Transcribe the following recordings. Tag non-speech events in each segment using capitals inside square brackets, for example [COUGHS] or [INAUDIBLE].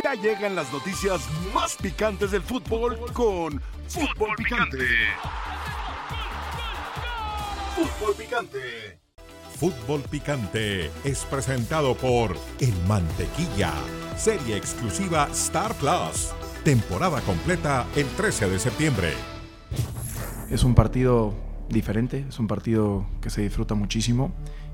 Ya llegan las noticias más picantes del fútbol con Fútbol Picante. Fútbol Picante. Fútbol Picante es presentado por El Mantequilla, serie exclusiva Star Plus. Temporada completa el 13 de septiembre. Es un partido diferente, es un partido que se disfruta muchísimo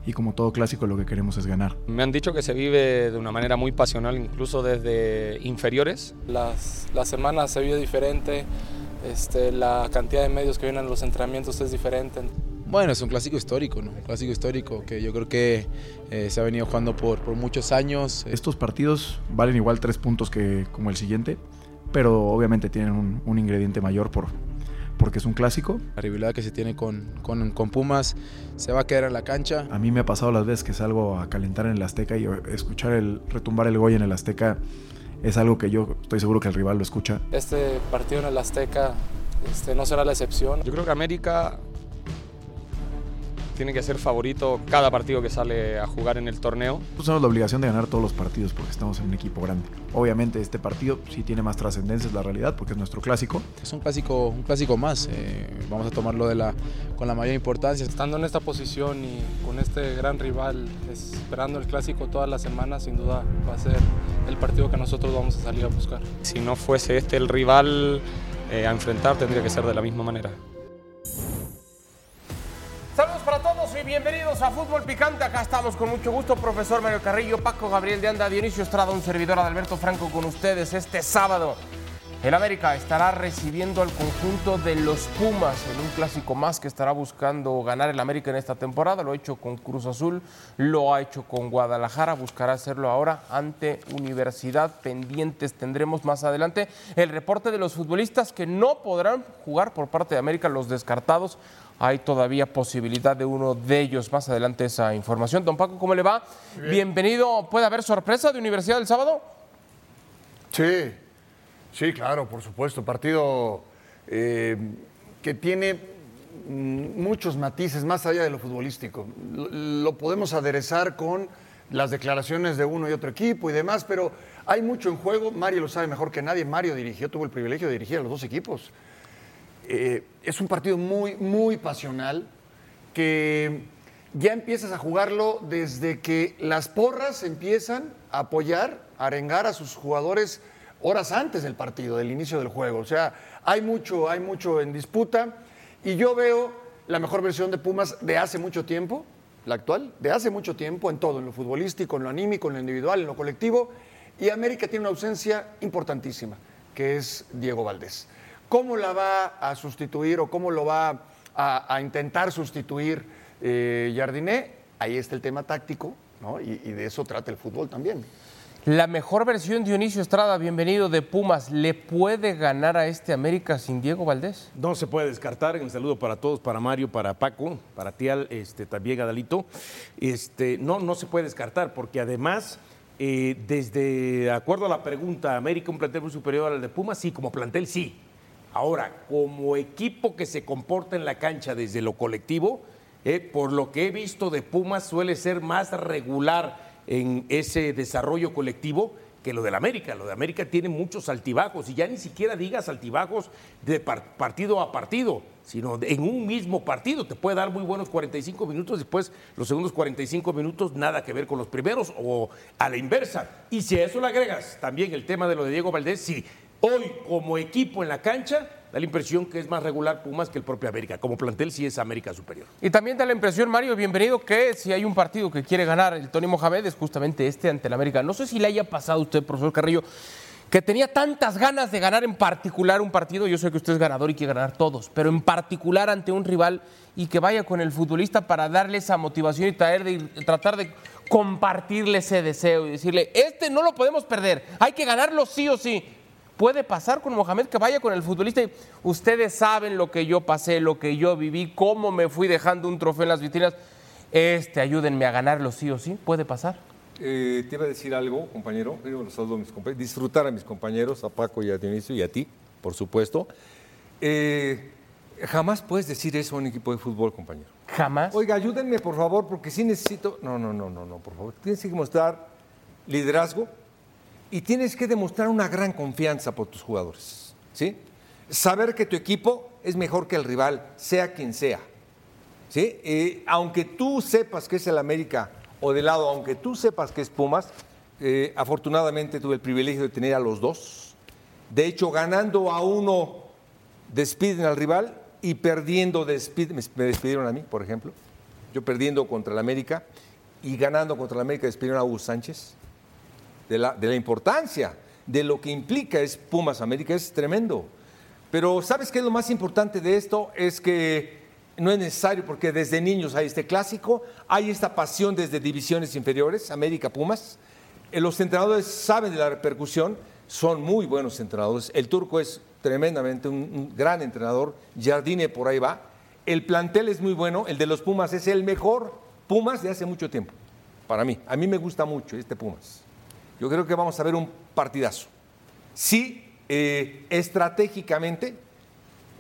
y como todo clásico lo que queremos es ganar. Me han dicho que se vive de una manera muy pasional, incluso desde inferiores. Las, las semanas se vive diferente, este, la cantidad de medios que vienen a los entrenamientos es diferente. Bueno, es un clásico histórico, ¿no? Un clásico histórico que yo creo que eh, se ha venido jugando por, por muchos años. Estos partidos valen igual tres puntos que como el siguiente, pero obviamente tienen un, un ingrediente mayor por, porque es un clásico. La rivalidad que se tiene con, con, con, Pumas se va a quedar en la cancha. A mí me ha pasado las veces que salgo a calentar en el Azteca y escuchar el retumbar el Goya en el Azteca es algo que yo estoy seguro que el rival lo escucha. Este partido en el Azteca este, no será la excepción. Yo creo que América tiene que ser favorito cada partido que sale a jugar en el torneo. Pues tenemos la obligación de ganar todos los partidos porque estamos en un equipo grande. Obviamente este partido sí tiene más trascendencia, es la realidad, porque es nuestro clásico. Es un clásico, un clásico más. Eh, vamos a tomarlo de la, con la mayor importancia. Estando en esta posición y con este gran rival, esperando el clásico todas las semanas, sin duda va a ser el partido que nosotros vamos a salir a buscar. Si no fuese este el rival eh, a enfrentar, tendría que ser de la misma manera. A Fútbol Picante. Acá estamos con mucho gusto, profesor Mario Carrillo, Paco Gabriel de Anda, Dionisio Estrada, un servidor Adalberto Franco con ustedes este sábado. El América estará recibiendo al conjunto de los Pumas en un clásico más que estará buscando ganar el América en esta temporada. Lo ha hecho con Cruz Azul, lo ha hecho con Guadalajara, buscará hacerlo ahora ante Universidad. Pendientes tendremos más adelante el reporte de los futbolistas que no podrán jugar por parte de América, los descartados hay todavía posibilidad de uno de ellos. Más adelante esa información. Don Paco, ¿cómo le va? Bien. Bienvenido. ¿Puede haber sorpresa de Universidad del sábado? Sí, sí, claro, por supuesto. Partido eh, que tiene muchos matices más allá de lo futbolístico. Lo, lo podemos aderezar con las declaraciones de uno y otro equipo y demás, pero hay mucho en juego. Mario lo sabe mejor que nadie. Mario dirigió, tuvo el privilegio de dirigir a los dos equipos. Eh, es un partido muy, muy pasional que ya empiezas a jugarlo desde que las porras empiezan a apoyar, a arengar a sus jugadores horas antes del partido, del inicio del juego. O sea, hay mucho, hay mucho en disputa y yo veo la mejor versión de Pumas de hace mucho tiempo, la actual, de hace mucho tiempo en todo, en lo futbolístico, en lo anímico, en lo individual, en lo colectivo. Y América tiene una ausencia importantísima, que es Diego Valdés. ¿Cómo la va a sustituir o cómo lo va a, a intentar sustituir eh, Jardiné? Ahí está el tema táctico, ¿no? Y, y, de eso trata el fútbol también. La mejor versión de Dionisio Estrada, bienvenido de Pumas, ¿le puede ganar a este América sin Diego Valdés? No se puede descartar. Un saludo para todos, para Mario, para Paco, para Tial, este, también Adalito. Este, no, no se puede descartar porque además... Eh, desde, de acuerdo a la pregunta, ¿América un plantel muy superior al de Pumas? Sí, como plantel sí, Ahora, como equipo que se comporta en la cancha desde lo colectivo, eh, por lo que he visto de Pumas suele ser más regular en ese desarrollo colectivo que lo del América. Lo de América tiene muchos altibajos y ya ni siquiera digas altibajos de par partido a partido, sino en un mismo partido. Te puede dar muy buenos 45 minutos, después los segundos 45 minutos nada que ver con los primeros o a la inversa. Y si a eso le agregas también el tema de lo de Diego Valdés, sí, Hoy, como equipo en la cancha, da la impresión que es más regular Pumas que el propio América. Como plantel sí es América superior. Y también da la impresión, Mario, bienvenido, que si hay un partido que quiere ganar el Tony Mohamed es justamente este ante el América. No sé si le haya pasado a usted, profesor Carrillo, que tenía tantas ganas de ganar en particular un partido, yo sé que usted es ganador y quiere ganar todos, pero en particular ante un rival y que vaya con el futbolista para darle esa motivación y traer de, tratar de compartirle ese deseo y decirle, este no lo podemos perder, hay que ganarlo sí o sí puede pasar con Mohamed que vaya con el futbolista y ustedes saben lo que yo pasé, lo que yo viví, cómo me fui dejando un trofeo en las vitrinas. Este, ayúdenme a ganarlo sí o sí, puede pasar. Eh, te iba a decir algo, compañero, los saludo a mis compañeros, disfrutar a mis compañeros, a Paco y a Dionisio y a ti, por supuesto. Eh, jamás puedes decir eso a un equipo de fútbol, compañero. Jamás. Oiga, ayúdenme, por favor, porque sí necesito. No, no, no, no, no, por favor. Tienes que mostrar liderazgo, y tienes que demostrar una gran confianza por tus jugadores. ¿sí? Saber que tu equipo es mejor que el rival, sea quien sea. ¿sí? Aunque tú sepas que es el América o de lado, aunque tú sepas que es Pumas, eh, afortunadamente tuve el privilegio de tener a los dos. De hecho, ganando a uno, despiden al rival y perdiendo, despiden, me despidieron a mí, por ejemplo. Yo perdiendo contra el América y ganando contra el América despidieron a Hugo Sánchez. De la, de la importancia, de lo que implica es Pumas América, es tremendo. Pero ¿sabes qué lo más importante de esto? Es que no es necesario porque desde niños hay este clásico, hay esta pasión desde divisiones inferiores, América Pumas. Eh, Los entrenadores saben de la repercusión, son muy buenos entrenadores. El turco es tremendamente un gran entrenador, Jardine por ahí va. El plantel es muy bueno, el de los Pumas es el mejor Pumas de hace mucho tiempo, para mí. A mí me gusta mucho este Pumas. Yo creo que vamos a ver un partidazo. Sí, eh, estratégicamente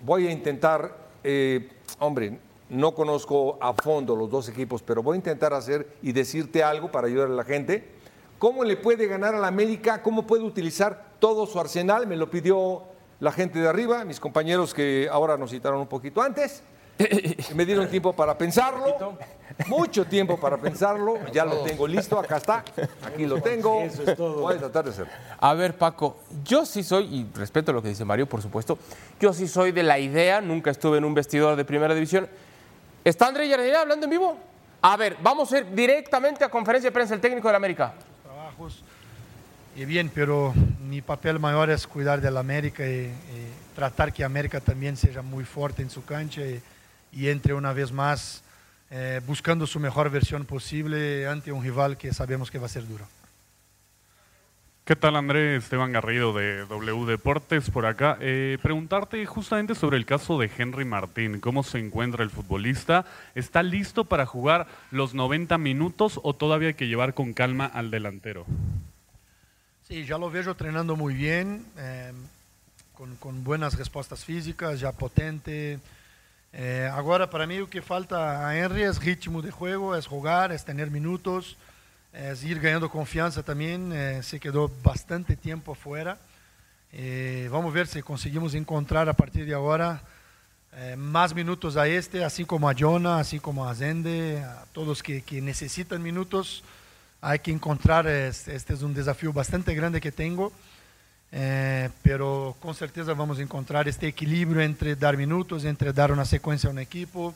voy a intentar, eh, hombre, no conozco a fondo los dos equipos, pero voy a intentar hacer y decirte algo para ayudar a la gente. ¿Cómo le puede ganar a la América? ¿Cómo puede utilizar todo su arsenal? Me lo pidió la gente de arriba, mis compañeros que ahora nos citaron un poquito antes. [COUGHS] Me dieron tiempo para pensarlo, mucho tiempo para pensarlo. Ya lo tengo listo, acá está, aquí lo tengo. Voy a tratar de hacerlo. A ver, Paco, yo sí soy, y respeto lo que dice Mario, por supuesto, yo sí soy de la idea, nunca estuve en un vestidor de primera división. ¿Está André Jardine hablando en vivo? A ver, vamos a ir directamente a conferencia de prensa el técnico de la América. trabajos. Y bien, pero mi papel mayor es cuidar del América y, y tratar que América también sea muy fuerte en su cancha y, y entre una vez más eh, buscando su mejor versión posible ante un rival que sabemos que va a ser duro. ¿Qué tal Andrés? Esteban Garrido de W Deportes por acá. Eh, preguntarte justamente sobre el caso de Henry Martín. ¿Cómo se encuentra el futbolista? ¿Está listo para jugar los 90 minutos o todavía hay que llevar con calma al delantero? Sí, ya lo veo entrenando muy bien, eh, con, con buenas respuestas físicas, ya potente. Eh, agora, para mí, o que falta a Henry es ritmo de juego, es jugar, es tener minutos, es ir ganhando confiança também. Eh, se quedou bastante tempo fora. Eh, vamos ver se conseguimos encontrar a partir de agora eh, mais minutos a este, assim como a Jonah, assim como a Zende, a todos que, que necessitam minutos. Há que encontrar, este é um desafio bastante grande que tenho. Eh, pero com certeza vamos encontrar este equilíbrio entre dar minutos, entre dar uma sequência a um equipo,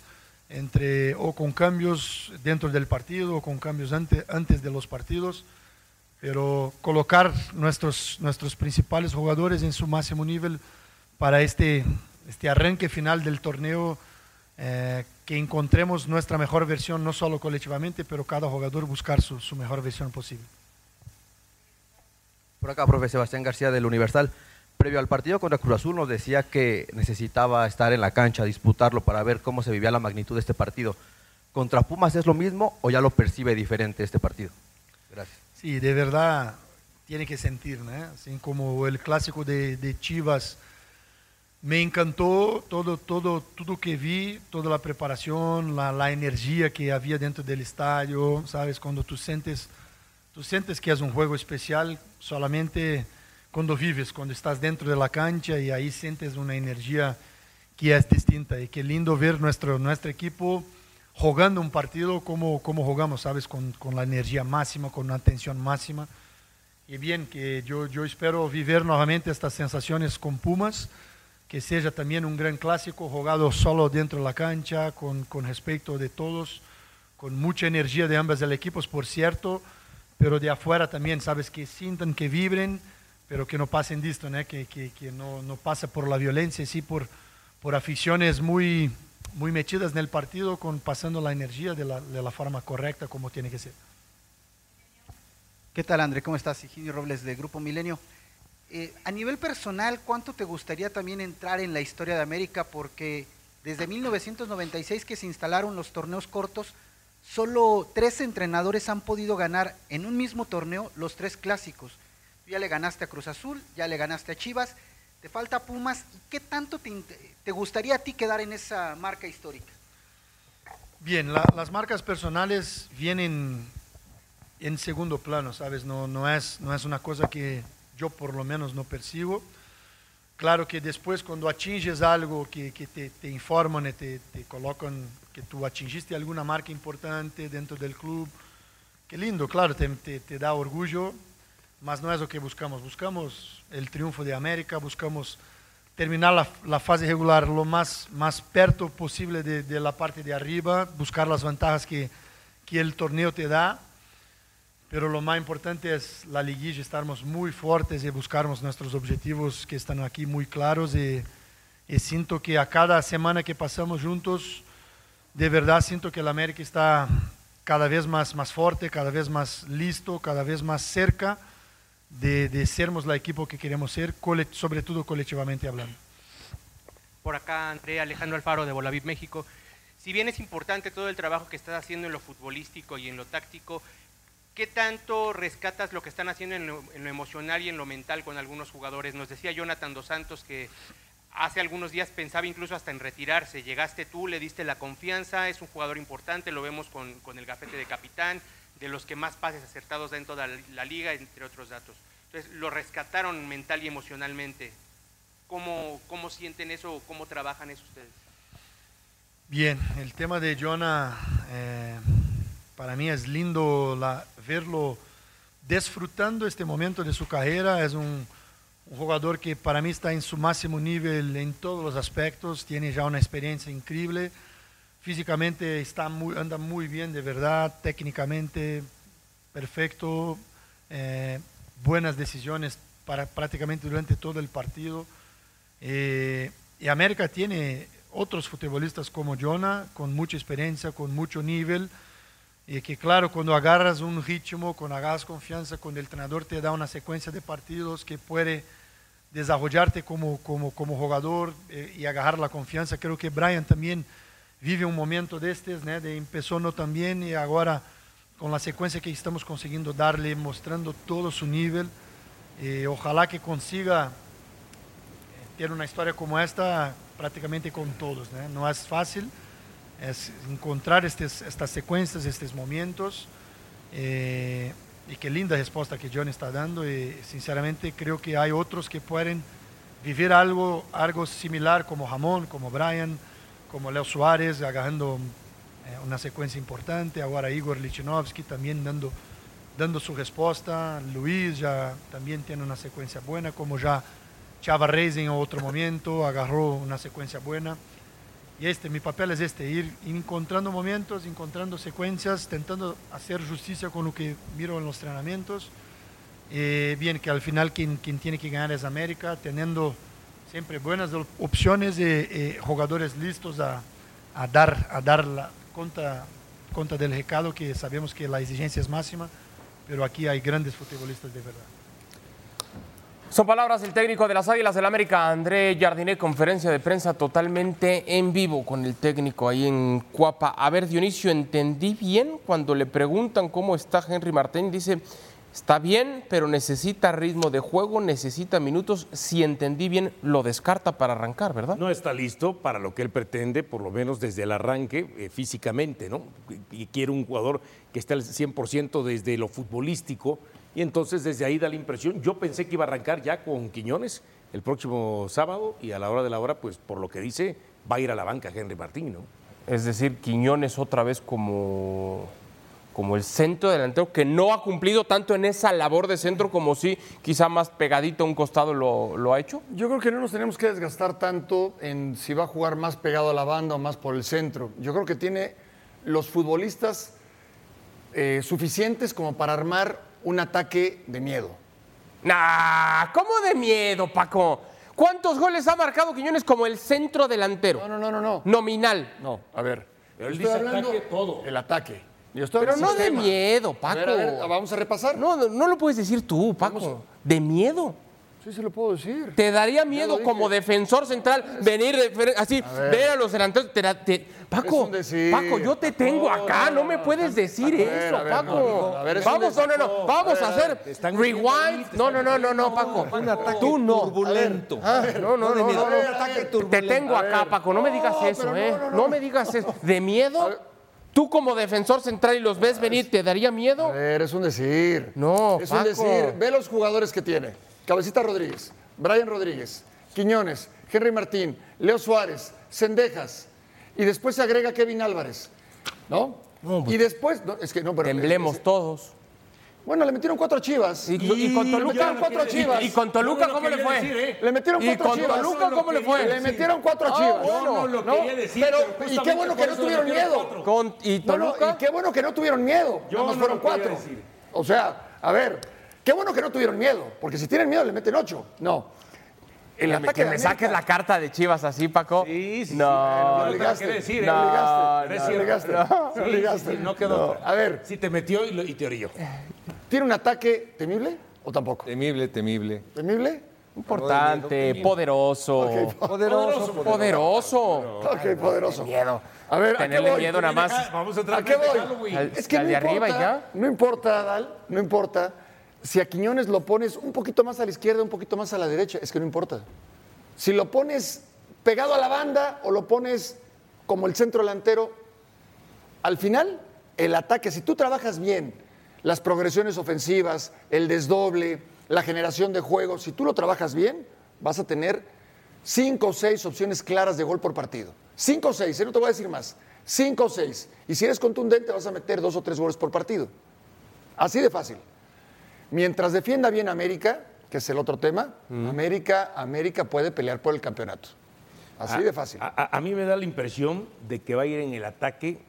entre o con cambios dentro del partido o con cambios ante, antes de los partidos, pero colocar nuestros, nuestros principales jugadores en su máximo nivel para este, este arranque final del torneo, que encontremos nuestra mejor versión, no solo colectivamente, pero cada jugador buscar su, su mejor versión posible. Por acá, profe Sebastián García del Universal. Previo al partido contra Cruz Azul nos decía que necesitaba estar en la cancha, disputarlo para ver cómo se vivía la magnitud de este partido. ¿Contra Pumas es lo mismo o ya lo percibe diferente este partido? Gracias. Sí, de verdad tiene que sentir, ¿no? Así como el clásico de, de Chivas. Me encantó todo, todo, todo que vi, toda la preparación, la, la energía que había dentro del estadio, ¿sabes? Cuando tú sientes, tú sientes que es un juego especial, solamente cuando vives, cuando estás dentro de la cancha y ahí sientes una energía que es distinta. Y qué lindo ver nuestro, nuestro equipo jugando un partido como, como jugamos, ¿sabes? Con, con la energía máxima, con una atención máxima. Y bien, que yo, yo espero vivir nuevamente estas sensaciones con Pumas, que sea también un gran clásico jugado solo dentro de la cancha, con, con respeto de todos, con mucha energía de ambos equipos, por cierto, pero de afuera también, ¿sabes? Que sientan, que vibren pero que no pasen de esto, ¿no? que, que, que no, no pasa por la violencia, sí por, por aficiones muy, muy metidas en el partido, con, pasando la energía de la, de la forma correcta como tiene que ser. ¿Qué tal, André? ¿Cómo estás? Higinio Robles de Grupo Milenio. Eh, a nivel personal, ¿cuánto te gustaría también entrar en la historia de América? Porque desde 1996 que se instalaron los torneos cortos, solo tres entrenadores han podido ganar en un mismo torneo los tres clásicos ya le ganaste a Cruz Azul, ya le ganaste a Chivas, te falta Pumas. ¿Y qué tanto te, te gustaría a ti quedar en esa marca histórica? Bien, la, las marcas personales vienen en segundo plano, ¿sabes? No, no, es, no es una cosa que yo por lo menos no percibo. Claro que después cuando atinges algo que, que te, te, informan te, te, colocan que tú atingiste alguna marca importante dentro del club, qué lindo, claro, te, te da orgullo, mas no es lo que buscamos. Buscamos el triunfo de América, buscamos terminar la, la fase regular lo más, más perto posible de, de, la parte de arriba, buscar las ventajas que, que el torneo te da pero lo más importante es la liguilla, estarmos muy fuertes y buscarmos nuestros objetivos que están aquí muy claros y, y, siento que a cada semana que pasamos juntos, de verdad siento que el América está cada vez más, más fuerte, cada vez más listo, cada vez más cerca de, de sermos la equipo que queremos ser, sobre todo colectivamente hablando. Por acá, Andrea Alejandro Alfaro de Bolavip México. Si bien es importante todo el trabajo que estás haciendo en lo futbolístico y en lo táctico, ¿Qué tanto rescatas lo que están haciendo en lo, en lo, emocional y en lo mental con algunos jugadores? Nos decía Jonathan Dos Santos que hace algunos días pensaba incluso hasta en retirarse. Llegaste tú, le diste la confianza, es un jugador importante, lo vemos con, con el gafete de capitán, de los que más pases acertados da en toda la, liga, entre otros datos. Entonces, lo rescataron mental y emocionalmente. ¿Cómo, cómo sienten eso o cómo trabajan eso ustedes? Bien, el tema de Jonah... Eh para mí es lindo verlo disfrutando este momento de su carrera. Es un, jugador que para mí está en su máximo nivel en todos los aspectos. Tiene ya una experiencia increíble. Físicamente está anda muy bien, de verdad. Técnicamente perfecto. Eh, buenas decisiones para prácticamente durante todo el partido. Eh, y América tiene otros futbolistas como Jonah, con mucha experiencia, con mucho nivel. Y que claro, cuando agarras un ritmo, cuando agarras confianza, cuando el entrenador te da una secuencia de partidos que puede desarrollarte como, como, como jugador eh, y agarrar la confianza, creo que Brian también vive un momento de estos, ¿no? de empezó no también y ahora con la secuencia que estamos consiguiendo darle, mostrando todo su nivel. Eh, ojalá que consiga tener una historia como esta prácticamente con todos. ¿no? no es fácil es encontrar estas secuencias, estos momentos. Eh, y qué linda respuesta que John está dando. Y sinceramente creo que hay otros que pueden vivir algo, algo similar como Ramón, como Brian, como Leo Suárez, agarrando eh, una secuencia importante. Ahora Igor Lichinovsky también dando, dando su respuesta. Luis ya también tiene una secuencia buena, como ya Chava Reis en otro momento agarró una secuencia buena. Y este, mi papel es este, ir encontrando momentos, encontrando secuencias, intentando hacer justicia con lo que miro en los entrenamientos. Eh, bien, que al final quien, quien, tiene que ganar es América, teniendo siempre buenas opciones y eh, jugadores listos a, a, dar, a dar la cuenta, cuenta del recado, que sabemos que la exigencia es máxima, pero aquí hay grandes futbolistas de verdad. Son palabras del técnico de las Águilas del América, André Jardiné, conferencia de prensa totalmente en vivo con el técnico ahí en Cuapa. A ver, Dionisio, ¿entendí bien cuando le preguntan cómo está Henry Martín? Dice, está bien, pero necesita ritmo de juego, necesita minutos. Si entendí bien, lo descarta para arrancar, ¿verdad? No está listo para lo que él pretende, por lo menos desde el arranque, eh, físicamente, ¿no? Y quiere un jugador que esté al 100% desde lo futbolístico y entonces desde ahí da la impresión, yo pensé que iba a arrancar ya con Quiñones el próximo sábado y a la hora de la hora, pues por lo que dice, va a ir a la banca Henry Martín, ¿no? Es decir, Quiñones otra vez como, como el centro delantero que no ha cumplido tanto en esa labor de centro como si quizá más pegadito a un costado lo, lo ha hecho. Yo creo que no nos tenemos que desgastar tanto en si va a jugar más pegado a la banda o más por el centro. Yo creo que tiene los futbolistas eh, suficientes como para armar un ataque de miedo. Nah, ¿cómo de miedo, Paco? ¿Cuántos goles ha marcado Quiñones como el centro delantero? No, no, no, no. no. Nominal. No, a ver. Él dice ataque todo. El ataque. Pero no de miedo, Paco. A ver, a ver, vamos a repasar. No, no, no, lo puedes decir tú, Paco. De miedo. Sí, se lo puedo decir. ¿Te daría miedo como defensor central venir así, a ver. ver. a los delanteros? Te, te, Paco, Paco, yo te tengo acá, no me puedes decir eso, ver, Paco. A vamos, no, no, no, vamos a, hacer rewind. No, no, no, no, no, Paco. Un ataque Tú no. turbulento. Ah, no, no, no, no, Te tengo acá, Paco, no me digas eso, ¿eh? No me digas eso. ¿De miedo? Tú como defensor central y los ves venir, ¿te daría miedo? A ver, es un decir. No, Es Paco. un decir. Ve los jugadores que tiene. Cabecita Rodríguez, Brian Rodríguez, Quiñones, Henry Martín, Leo Suárez, Cendejas. Y después se agrega Kevin Álvarez. ¿No? y después. no, es que no, pero. Temblemos todos. Bueno, le metieron cuatro Chivas. Y, y con Toluca, cuatro Chivas. y, y con Toluca, ¿cómo le fue? ¿eh? Le metieron ¿Y cuatro a con Chivas. Toluca cómo le fue? Le metieron cuatro Chivas. no lo ¿no? quería decir, Pero, y qué bueno que no tuvieron miedo. Con, ¿Y No, no, Toluca? y qué bueno que no tuvieron miedo. Yo Nada más no fueron cuatro. decir. O sea, a ver, qué bueno que no tuvieron miedo. Porque si tienen miedo, le meten ocho. No. El Que me- ataque que de me América- saques la carta de Chivas así, Paco. Sí, sí, No, sí. No No, obligaste. ¿qué decir, eh? No No, no es No cierto. obligaste. No. No Sí, obligaste. sí, sí, no quedó. A ver, Sí te metió y, lo- y te orilló. ¿tiene un ataque temible o tampoco? Temible, temible. ¿Temible? importante, poderoso. Ok, Poderoso, Poderoso. Ok, poderoso. Miedo. A ver, ¿a qué Tenerle voy? miedo nada más. Vamos a entrar ¿A qué voy? Halloween. Al- Es que al no de importa, arriba y ya. no importa, Adal, no importa. Si a Quiñones lo pones un poquito más a la izquierda, un poquito más a la derecha, es que no importa. Si lo pones pegado a la banda o lo pones como el centro delantero, al final, el ataque, si tú trabajas bien las progresiones ofensivas, el desdoble, la generación de juego, si tú lo trabajas bien, vas a tener cinco o seis opciones claras de gol por partido. Cinco o seis, ¿eh? no te voy a decir más. Cinco o seis. Y si eres contundente, vas a meter dos o tres goles por partido. Así de fácil. Mientras defienda bien América, que es el otro tema, América, América puede pelear por el campeonato. Así A- de fácil. A, a- a mí me da la impresión de que va a ir en el ataque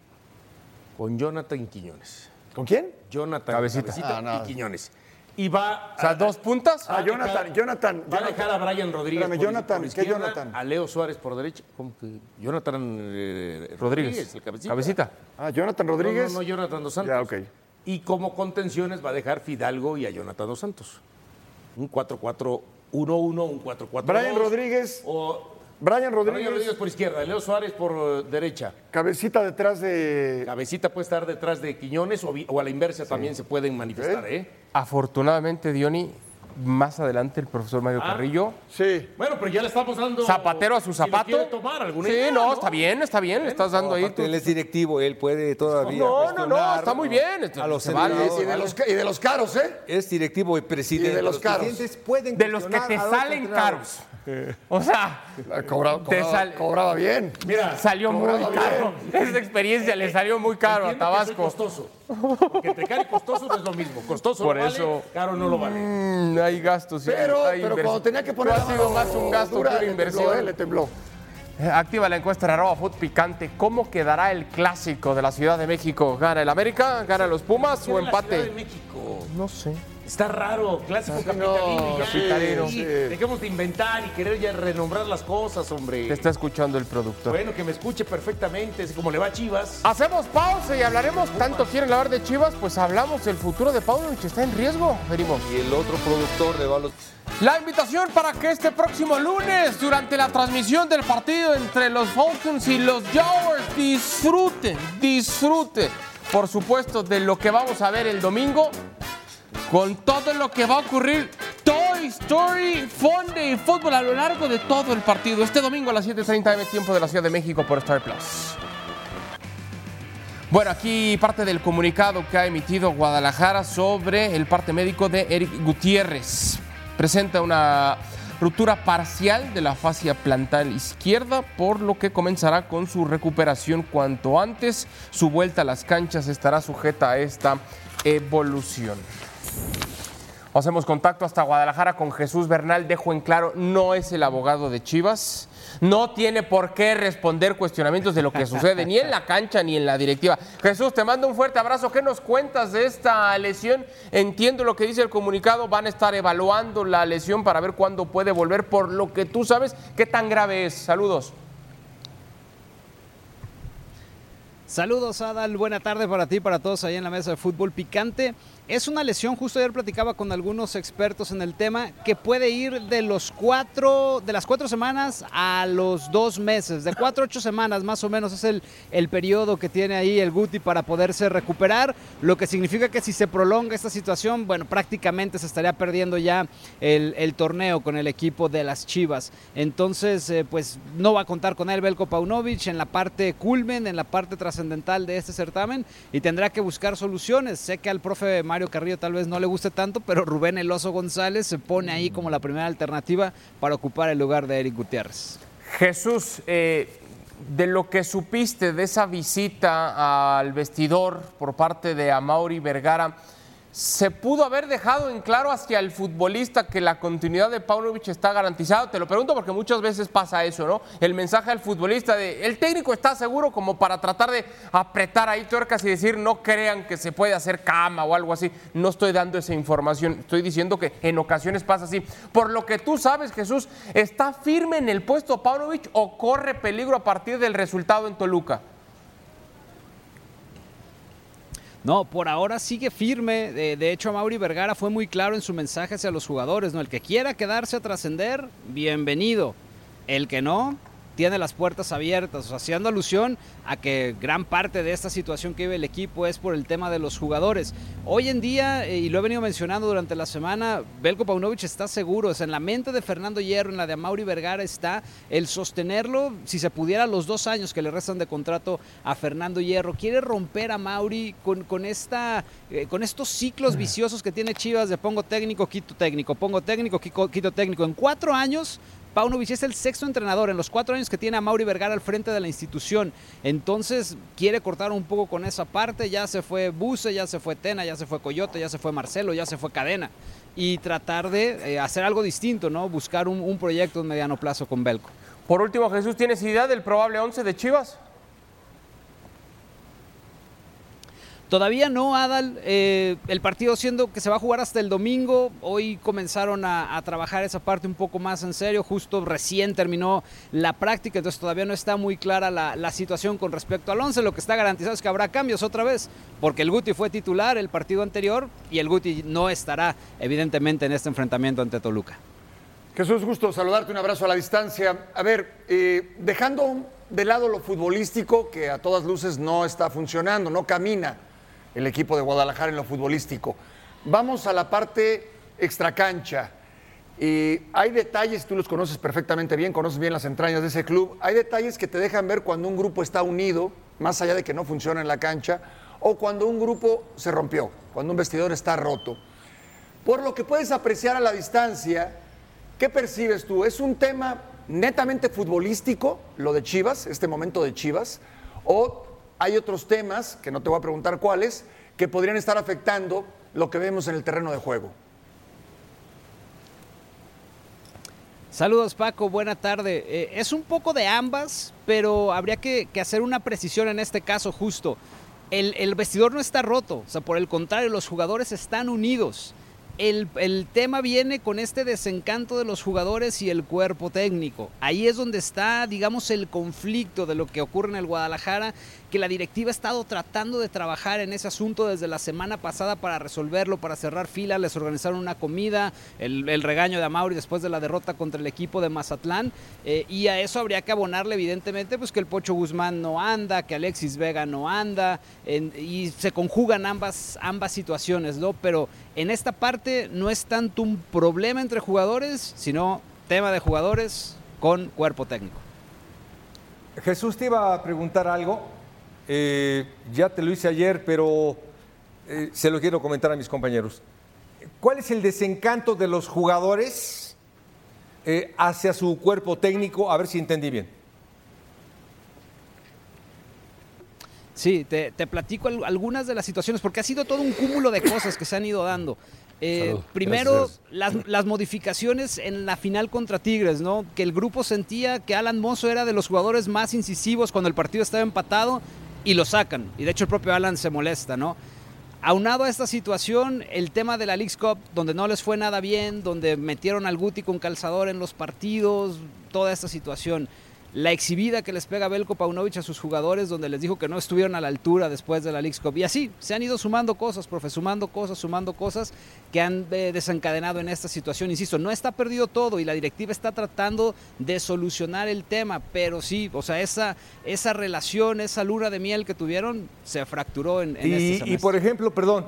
con Jonathan Quiñones. ¿Con quién? Jonathan Cabecita. Cabecita Ah, no. y Quiñones. Y va O sea, dos puntas. Ah, Jonathan, Jonathan. Va a dejar a Brian Rodríguez Espérame, por, Jonathan, por ¿qué Jonathan? a Leo Suárez por derecha. ¿Cómo que? Jonathan eh, Rodríguez. el cabecita. Cabecita. Ah, Jonathan No, Rodríguez. No, no, Jonathan Dos Santos. Ya, ok. Y como contenciones va a dejar Fidalgo y a Jonathan Dos Santos. Un 4-4-1-1, un 4-4-2. Brian Rodríguez. O Brian Rodríguez. Rodríguez. Rodríguez por izquierda, Leo Suárez por eh, derecha. Cabecita detrás de. Cabecita puede estar detrás de Quiñones o, o a la inversa también se pueden manifestar, ¿eh? Afortunadamente, Diony, más adelante el profesor Mario Ah. Carrillo. Sí. Bueno, pero ya le estamos dando. Zapatero a su zapato. quiere tomar alguna Sí, idea, no, está bien, está bien. Le estás dando ahí. Él es directivo, él puede todavía. No, no, no, está muy bien. A los Se vale. entrenadores. Y de, los, ca- y de los caros, ¿eh? Es directivo y presidente. Y de los caros. presidentes pueden De los que te salen caros. O sea, Cobraba, Te cobraba- sal- cobraba bien. Mira, salió muy caro. Esa experiencia le salió muy caro a entiendo que soy Tabasco. costoso. Porque entre caro y costoso no es lo mismo. Costoso Por vale, eso- caro no lo vale. Mm, hay gastos. y Pero, hay pero cuando tenía que poner has sido más un gasto dura, que una tembló, inversión. eh, le tembló. Eh, Activa la encuesta en arroba Foot Picante. ¿Cómo quedará el clásico de la Ciudad de México? ¿Gana el América? ¿Gana los Pumas o ¿Qué de la Ciudad de empate? México? No sé. Está raro, clásico Sí, capitalino. no, capitalino. Sí, Dejemos de inventar y querer ya renombrar las cosas, hombre. Te está escuchando el productor. Bueno, que me escuche perfectamente, así como le va a Chivas. Hacemos pausa y hablaremos. Tanto quieren hablar de Chivas, pues hablamos. El futuro de Paunovic está en riesgo. Venimos. Y el otro productor de Balos. La invitación para que este próximo lunes, durante la transmisión del partido entre los Falcons y los Jaguars, disfruten, disfruten, por supuesto, de lo que vamos a ver el domingo, con todo lo que va a ocurrir. Toy Story, Fonde y fútbol a lo largo de todo el partido. Este domingo a las 7:30 M, tiempo de la Ciudad de México por Star Plus. Bueno, aquí parte del comunicado que ha emitido Guadalajara sobre el parte médico de Eric Gutiérrez. Presenta una ruptura parcial de la fascia plantar izquierda, por lo que comenzará con su recuperación cuanto antes. Su vuelta a las canchas estará sujeta a esta evolución. Hacemos contacto hasta Guadalajara con Jesús Bernal. Dejo en claro, no es el abogado de Chivas. No tiene por qué responder cuestionamientos de lo que sucede ni en la cancha ni en la directiva. Jesús, te mando un fuerte abrazo. ¿Qué nos cuentas de esta lesión? Entiendo lo que dice el comunicado. Van a estar evaluando la lesión para ver cuándo puede volver. Por lo que tú sabes, ¿qué tan grave es? Saludos. Saludos Adal, buena tarde para ti, para todos ahí en la mesa de fútbol picante. Es una lesión, justo ayer platicaba con algunos expertos en el tema, que puede ir de los cuatro, de las cuatro semanas a los dos meses, de cuatro a ocho semanas más o menos es el, el periodo que tiene ahí el Guti para poderse recuperar, lo que significa que si se prolonga esta situación, bueno, prácticamente se estaría perdiendo ya el, el torneo con el equipo de las Chivas. Entonces, eh, pues no va a contar con él Belko Paunovic en la parte culmen, en la parte trascendental de este certamen y tendrá que buscar soluciones. Sé que al profe Mario Carrillo tal vez no le guste tanto, pero Rubén Eloso González se pone ahí como la primera alternativa para ocupar el lugar de Eric Gutiérrez. Jesús, eh, de lo que supiste de esa visita al vestidor por parte de Amauri Vergara, ¿se pudo haber dejado en claro hacia el futbolista que la continuidad de Paunovic está garantizada? Te lo pregunto porque muchas veces pasa eso, ¿no? El mensaje al futbolista de el técnico está seguro como para tratar de apretar ahí tuercas y decir no crean que se puede hacer cama o algo así. No estoy dando esa información, estoy diciendo que en ocasiones pasa así. Por lo que tú sabes, Jesús, ¿está firme en el puesto Paunovic o corre peligro a partir del resultado en Toluca? No, por ahora sigue firme. De, hecho, Mauri Vergara fue muy claro en su mensaje hacia los jugadores. ¿no? El que quiera quedarse a trascender, bienvenido. El que no, tiene las puertas abiertas, o sea, haciendo alusión a que gran parte de esta situación que vive el equipo es por el tema de los jugadores. Hoy en día, eh, y lo he venido mencionando durante la semana, Belko Paunovic está seguro, es en la mente de Fernando Hierro, en la de Mauri Vergara está el sostenerlo, si se pudiera, los dos años que le restan de contrato a Fernando Hierro. Quiere romper a Mauri con, esta, eh, con estos ciclos viciosos que tiene Chivas de pongo técnico, quito técnico, pongo técnico, quito técnico. En cuatro años Paunovic es el sexto entrenador en los cuatro años que tiene a Mauri Vergara al frente de la institución. Entonces quiere cortar un poco con esa parte. Ya se fue Buse, ya se fue Tena, ya se fue Coyote, ya se fue Marcelo, ya se fue Cadena. Y tratar de eh, hacer algo distinto, ¿no? Buscar un, proyecto en mediano plazo con Belco. Por último, Jesús, ¿tienes idea del probable 11 de Chivas? Todavía no, Adal. Eh, el partido siendo que se va a jugar hasta el domingo. Hoy comenzaron a, trabajar esa parte un poco más en serio. Justo recién terminó la práctica, entonces todavía no está muy clara la, la situación con respecto al 11. Lo que está garantizado es que habrá cambios otra vez, porque el Guti fue titular el partido anterior y el Guti no estará, evidentemente, en este enfrentamiento ante Toluca. Jesús, gusto saludarte, un abrazo a la distancia. A ver, eh, dejando de lado lo futbolístico, que a todas luces no está funcionando, no camina el equipo de Guadalajara en lo futbolístico. Vamos a la parte extracancha. Y hay detalles, tú los conoces perfectamente bien, conoces bien las entrañas de ese club. Hay detalles que te dejan ver cuando un grupo está unido, más allá de que no funciona en la cancha, o cuando un grupo se rompió, cuando un vestidor está roto. Por lo que puedes apreciar a la distancia, ¿qué percibes tú? ¿Es un tema netamente futbolístico, lo de Chivas, este momento de Chivas? ¿O hay otros temas, que no te voy a preguntar cuáles, que podrían estar afectando lo que vemos en el terreno de juego. Saludos Paco, buena tarde. Eh, es un poco de ambas, pero habría que, hacer una precisión en este caso justo. El, el vestidor no está roto, o sea, por el contrario, los jugadores están unidos. El, el, tema viene con este desencanto de los jugadores y el cuerpo técnico. Ahí es donde está, digamos, el conflicto de lo que ocurre en el Guadalajara, que la directiva ha estado tratando de trabajar en ese asunto desde la semana pasada para resolverlo, para cerrar filas, les organizaron una comida, el, el regaño de Amauri después de la derrota contra el equipo de Mazatlán, eh, y a eso habría que abonarle evidentemente pues que el Pocho Guzmán no anda, que Alexis Vega no anda, y se conjugan ambas, ambas situaciones, ¿no? Pero en esta parte no es tanto un problema entre jugadores, sino tema de jugadores con cuerpo técnico. Jesús te iba a preguntar algo. Eh, ya te lo hice ayer, pero eh, se lo quiero comentar a mis compañeros. ¿Cuál es el desencanto de los jugadores eh, hacia su cuerpo técnico? A ver si entendí bien. Sí, te, te, platico algunas de las situaciones, porque ha sido todo un cúmulo de cosas que se han ido dando. Eh, primero, las, las, modificaciones en la final contra Tigres, ¿no? Que el grupo sentía que Alan Mozo era de los jugadores más incisivos cuando el partido estaba empatado y lo sacan. Y de hecho el propio Alan se molesta, ¿no? Aunado a esta situación, el tema de la Leagues Cup, donde no les fue nada bien, donde metieron al Guti con calzador en los partidos, toda esta situación. La exhibida que les pega Belko Paunovic a sus jugadores, donde les dijo que no estuvieron a la altura después de la League Cup. Y así se han ido sumando cosas, profe, sumando cosas, sumando cosas que han eh, desencadenado en esta situación. Insisto, no está perdido todo y la directiva está tratando de solucionar el tema, pero sí, o sea, esa, esa relación, esa luna de miel que tuvieron se fracturó en, en y, este y semestre. por ejemplo, perdón,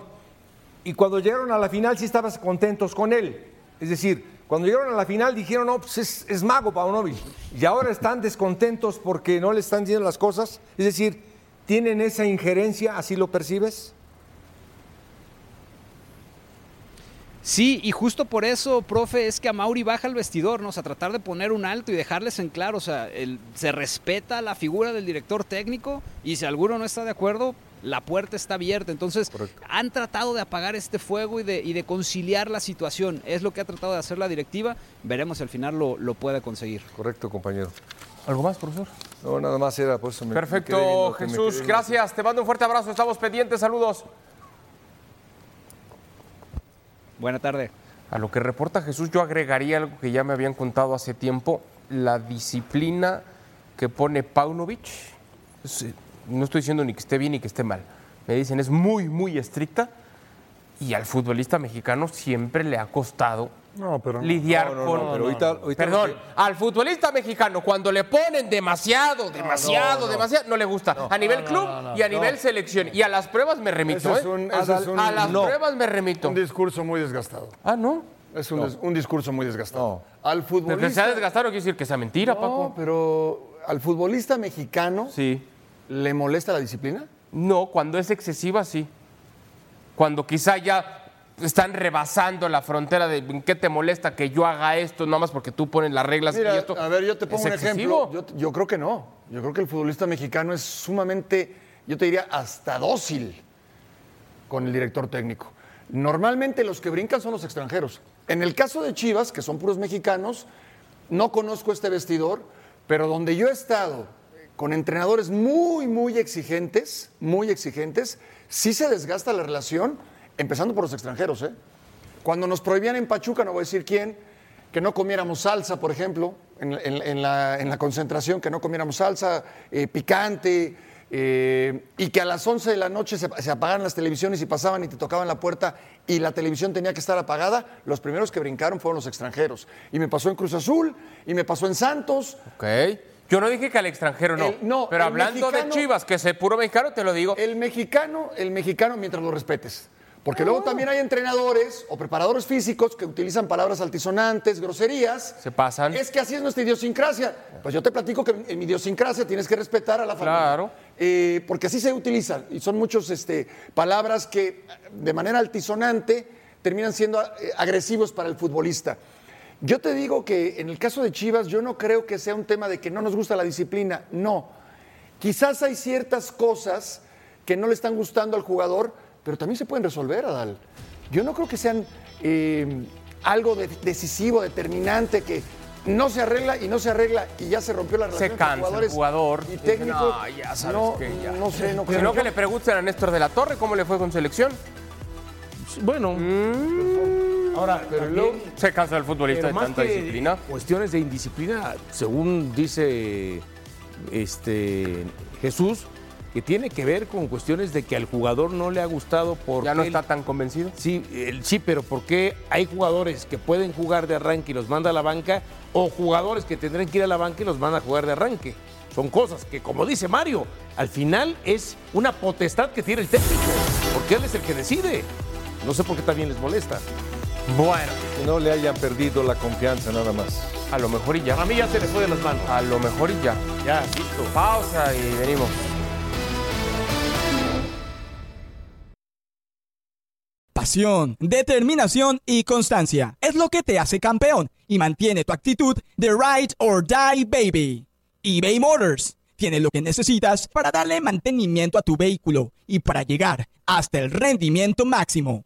y cuando llegaron a la final sí estabas contentos con él. Es decir, cuando llegaron a la final dijeron, no, pues es, es mago Paunovic. Y ahora están descontentos porque no le están diciendo las cosas. Es decir, ¿tienen esa injerencia? ¿Así lo percibes? Sí, y justo por eso, profe, es que a Mauri baja al vestidor, ¿no? O sea, tratar de poner un alto y dejarles en claro, o sea, el- se respeta la figura del director técnico y si alguno no está de acuerdo, la puerta está abierta. Entonces, han tratado de apagar este fuego y de, y de conciliar la situación. Es lo que ha tratado de hacer la directiva. Veremos si al final lo, lo puede conseguir. Correcto, compañero. ¿Algo más, profesor? No, nada más era, por eso me me quedé Perfecto, viendo que me Jesús. Gracias. Te mando un fuerte abrazo. Estamos pendientes. Saludos. Buena tarde. A lo que reporta Jesús, yo agregaría algo que ya me habían contado hace tiempo: la disciplina que pone Paunovic. eh, no estoy diciendo ni que esté bien ni que esté mal. Me dicen es muy, muy estricta y al futbolista mexicano siempre le ha costado No, pero no. lidiar No, no, con. no, pero ahorita- ahorita Perdón, al futbolista mexicano, cuando le ponen demasiado, demasiado, no. demasiado, no le gusta. a nivel no, club no, no, y a no. nivel selección. Y a las pruebas me remito. ¿eh? a, un- a las no. pruebas me remito. Un discurso muy desgastado. Ah, ¿no? Es un, des- un discurso muy desgastado. Al Pero que futbolista. sea desgastado no quiere decir que sea mentira, No, Paco. pero al futbolista mexicano Sí. Le molesta la disciplina. No, cuando es excesiva, sí. Cuando quizá ya están rebasando la frontera de ¿en qué te molesta que yo haga esto? Nada más porque tú pones las reglas Mira, y esto. a ver, yo te pongo ¿es un excesivo? ejemplo. Yo, yo creo que no. Yo creo que el futbolista mexicano es sumamente, yo te diría, hasta dócil con el director técnico. Normalmente los que brincan son los extranjeros. En el caso de Chivas, que son puros mexicanos, no conozco este vestidor, pero donde yo he estado con entrenadores muy, muy exigentes, muy exigentes, sí se desgasta la relación, empezando por los extranjeros. ¿eh? Cuando nos prohibían en Pachuca, no voy a decir quién, que no comiéramos salsa, por ejemplo, en, la, en la concentración, que no comiéramos salsa eh, picante, eh, y que a las 11 de la noche se, se las televisiones y pasaban y te tocaban la puerta y la televisión tenía que estar apagada, los primeros que brincaron fueron los extranjeros. Y me pasó en Cruz Azul, y me pasó en Santos. Ok. Yo no dije que al extranjero no. El- no, pero hablando mexicano- de Chivas, que es el puro mexicano, te lo digo. El mexicano, el mexicano mientras lo respetes. Porque luego también hay entrenadores o preparadores físicos que utilizan palabras altisonantes, groserías. Se pasan. Es que así es nuestra idiosincrasia. Pues yo te platico que en mi idiosincrasia tienes que respetar a la familia. Claro. Eh, porque así se utilizan. Y son muchas este, palabras que de manera altisonante terminan siendo eh, agresivos para el futbolista. Yo te digo que en el caso de Chivas, yo no creo que sea un tema de que no nos gusta la disciplina. No. Quizás hay ciertas cosas que no le están gustando al jugador, pero también se pueden resolver, Adal. Yo no creo que sean eh, algo de- decisivo, determinante, que no se arregla y no se arregla y ya se rompió la relación Se cansa el jugadores jugador. y Dice, técnicos. No, ya sabes no, que ya. no sé, no creo. no que le pregunten a Néstor de la Torre cómo le fue con selección. Bueno. Ahora, Pero luego se cansa el futbolista de tanta disciplina. Cuestiones de indisciplina, según dice este Jesús, que tiene que ver con cuestiones de que al jugador no le ha gustado por Ya no está tan convencido. Sí, el- sí, pero ¿por qué hay jugadores que pueden jugar de arranque y los manda a la banca o jugadores que tendrán que ir a la banca y los van a jugar de arranque? Son cosas que, como dice Mario, al final es una potestad que tiene el técnico, porque él es el que decide. No sé por qué también les molesta. Bueno. Que no le hayan perdido la confianza nada más. A lo mejor y ya. A mí ya se le fue de las manos. A lo mejor y ya. Ya, listo. Pausa y venimos. Pasión, determinación y constancia es lo que te hace campeón y mantiene tu actitud de ride or die baby. eBay Motors tiene lo que necesitas para darle mantenimiento a tu vehículo y para llegar hasta el rendimiento máximo.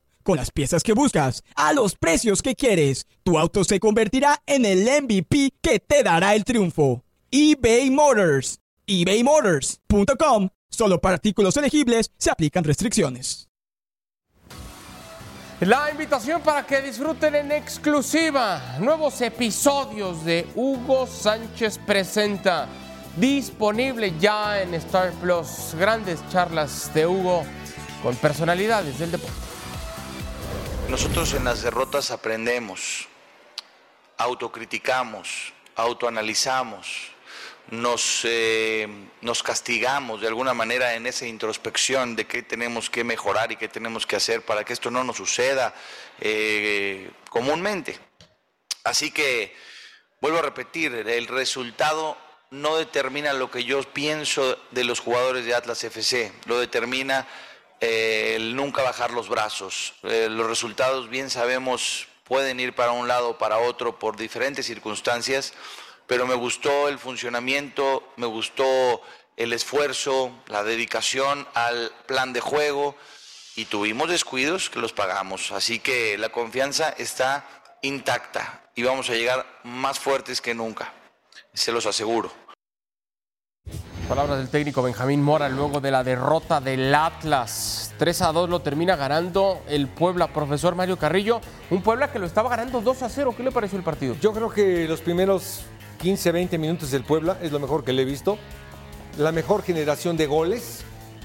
Con las piezas que buscas, a los precios que quieres, tu auto se convertirá en el MVP que te dará el triunfo. eBay Motors. ebaymotors.com. Solo para artículos elegibles se aplican restricciones. La invitación para que disfruten en exclusiva nuevos episodios de Hugo Sánchez Presenta. Disponible ya en Star Plus. Grandes charlas de Hugo con personalidades del deporte. Nosotros en las derrotas aprendemos, autocriticamos, autoanalizamos, nos, eh, nos castigamos de alguna manera en esa introspección de qué tenemos que mejorar y qué tenemos que hacer para que esto no nos suceda eh, comúnmente. Así que, vuelvo a repetir, el resultado no determina lo que yo pienso de los jugadores de Atlas FC, lo determina eh, el nunca bajar los brazos. Eh, los resultados, bien sabemos, pueden ir para un lado o para otro por diferentes circunstancias, pero me gustó el funcionamiento, me gustó el esfuerzo, la dedicación al plan de juego y tuvimos descuidos que los pagamos. Así que la confianza está intacta y vamos a llegar más fuertes que nunca, se los aseguro. Palabras del técnico Benjamín Mora luego de la derrota del Atlas. 3 a 2 lo termina ganando el Puebla, profesor Mario Carrillo. Un Puebla que lo estaba ganando 2 a 0. ¿Qué le pareció el partido? Yo creo que los primeros 15, 20 minutos del Puebla es lo mejor que le he visto. La mejor generación de goles.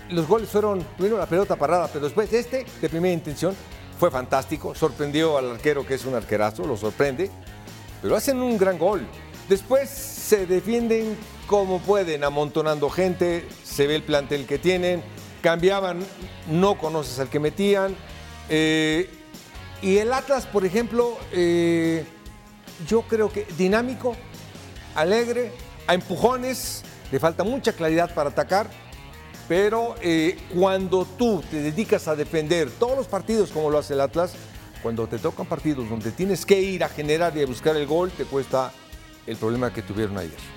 Los goles fueron, primero la pelota parada, pero después este, de primera intención, fue fantástico. Sorprendió al arquero, que es un arquerazo, lo sorprende. Pero hacen un gran gol. Después se defienden como pueden, amontonando gente, se ve el plantel que tienen, cambiaban, no conoces al que metían. eh, y el Atlas, por ejemplo, eh, yo creo que dinámico, alegre, a empujones, le falta mucha claridad para atacar, pero eh, cuando tú te dedicas a defender todos los partidos como lo hace el Atlas, cuando te tocan partidos donde tienes que ir a generar y a buscar el gol, te cuesta el problema que tuvieron ayer.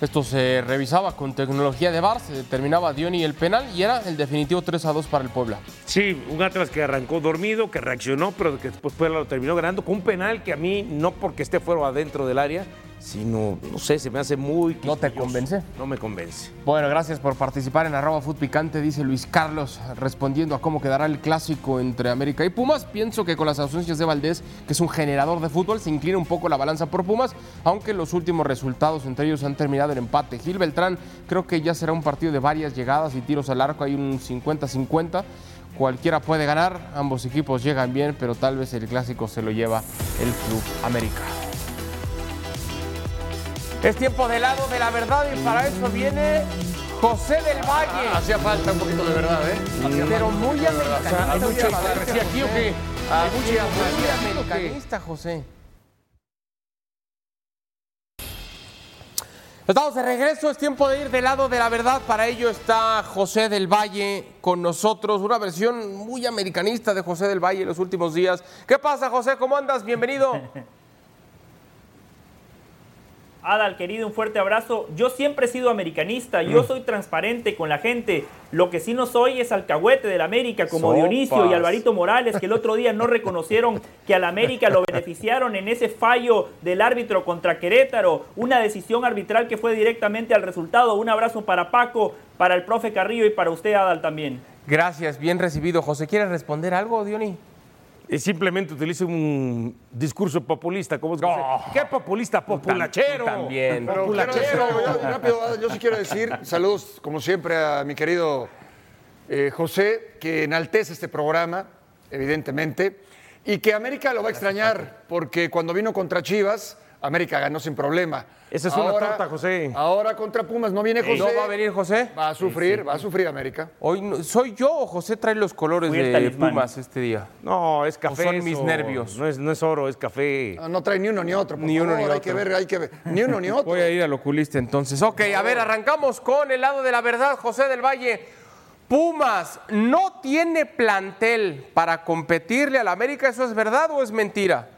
Esto se revisaba con tecnología de VAR, se determinaba Dioni el penal y era el definitivo 3 a 2 para el Puebla. Sí, un Atlas que arrancó dormido, que reaccionó, pero que después Puebla lo terminó ganando con un penal que a mí, no porque esté fuera o adentro del área, sino, no sé, se me hace muy... ¿No te convence? No me convence. Bueno, gracias por participar en arroba Picante, dice Luis Carlos, respondiendo a cómo quedará el clásico entre América y Pumas. Pienso que con las ausencias de Valdés, que es un generador de fútbol, se inclina un poco la balanza por Pumas, aunque los últimos resultados entre ellos han terminado en empate. Gil Beltrán, creo que ya será un partido de varias llegadas y tiros al arco, hay un 50-50. Cualquiera puede ganar, ambos equipos llegan bien, pero tal vez el clásico se lo lleva el Club América. Es tiempo de lado de la verdad y para eso viene José del Valle. Hacía falta un poquito de verdad, ¿eh? Hacía Pero falta muy americanista. José. hipocresía aquí, ¿o qué? Muy hipocresía. americanista, José. Estamos de regreso, es tiempo de ir del lado de la verdad. Para ello está José del Valle con nosotros, una versión muy americanista de José del Valle en los últimos días. ¿Qué pasa, José? ¿Cómo andas? Bienvenido. [LAUGHS] Adal, querido, un fuerte abrazo. Yo siempre he sido americanista, yo soy transparente con la gente. Lo que sí no soy es alcahuete del América, como Sopas. Dionisio y Alvarito Morales, que el otro día no reconocieron que al América lo beneficiaron en ese fallo del árbitro contra Querétaro. Una decisión arbitral que fue directamente al resultado. Un abrazo para Paco, para el profe Carrillo y para usted, Adal, también. Gracias, bien recibido. José, ¿quieres responder algo, Diony? Y simplemente utiliza un discurso populista. ¿Cómo es que se- ¿Qué populista? Populachero. también. Pero Populachero. decir algo, yo, rápido, yo sí quiero decir saludos, como siempre, a mi querido eh, José, que enaltece este programa, evidentemente, y que América lo va a extrañar, porque cuando vino contra Chivas, América ganó sin problema. Esa es una torta, José. Ahora contra Pumas no viene José. ¿No va a venir José? Va a sufrir, va a sufrir América. Hoy no- soy yo o José trae los colores de talismán. Pumas este día. No, es café. O son mis eso. nervios. No es, no es oro, es café. No, no trae ni uno ni otro. por Ni uno favor, ni Hay otro. que ver, hay que ver. Ni uno ni [LAUGHS] otro. Voy a ir al oculista entonces. Ok, a ver, arrancamos con el lado de la verdad, José del Valle. Pumas no tiene plantel para competirle al América, ¿eso es verdad o es mentira?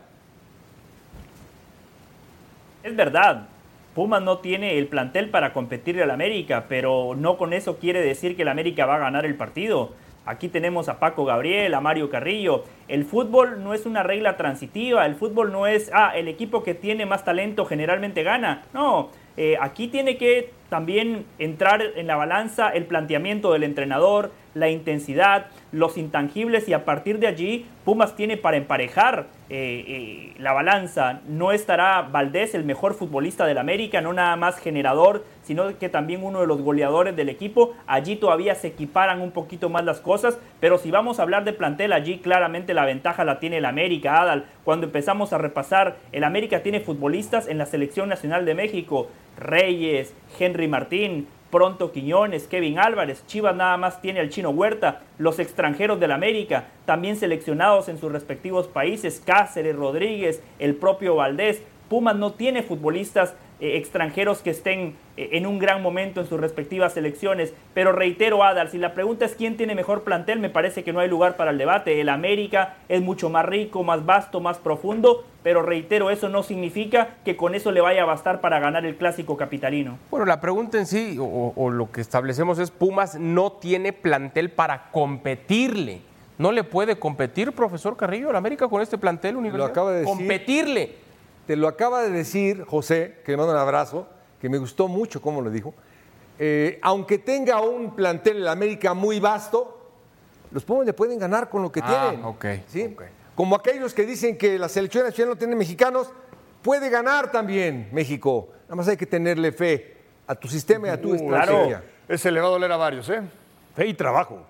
Es verdad. Pumas no tiene el plantel para competirle al América, pero no con eso quiere decir que el América va a ganar el partido. Aquí tenemos a Paco Gabriel, a Mario Carrillo. El fútbol no es una regla transitiva, el fútbol no es, ah, el equipo que tiene más talento generalmente gana. No, eh, aquí tiene que también entrar en la balanza el planteamiento del entrenador, la intensidad, los intangibles y a partir de allí Pumas tiene para emparejar eh, eh, la balanza. No estará Valdés el mejor futbolista del América, no nada más generador, sino que también uno de los goleadores del equipo. Allí todavía se equiparan un poquito más las cosas, pero si vamos a hablar de plantel, allí claramente la ventaja la tiene el América, Adal. Cuando empezamos a repasar, el América tiene futbolistas en la selección nacional de México, Reyes, Henry Martín, pronto Quiñones, Kevin Álvarez, Chivas nada más tiene al chino Huerta, los extranjeros del América, también seleccionados en sus respectivos países, Cáceres, Rodríguez, el propio Valdés. Pumas no tiene futbolistas eh, extranjeros que estén eh, en un gran momento en sus respectivas selecciones. Pero reitero, Adal, si la pregunta es quién tiene mejor plantel, me parece que no hay lugar para el debate. El América es mucho más rico, más vasto, más profundo, pero reitero, eso no significa que con eso le vaya a bastar para ganar el clásico capitalino. Bueno, la pregunta en sí, o, o lo que establecemos es, Pumas no tiene plantel para competirle. ¿No le puede competir, profesor Carrillo, el América con este plantel universitario? Lo acaba de decir. Competirle. Te lo acaba de decir José, que le mando un abrazo, que me gustó mucho cómo lo dijo. Eh, aunque tenga un plantel en América muy vasto, los Pumas le pueden ganar con lo que Ah, tienen. ok, ¿sí? Como aquellos que dicen que la selección nacional no tiene mexicanos, puede ganar también México. Nada más hay que tenerle fe a tu sistema y a tu estrategia. Ese le va a doler a varios, ¿eh? Fe y trabajo.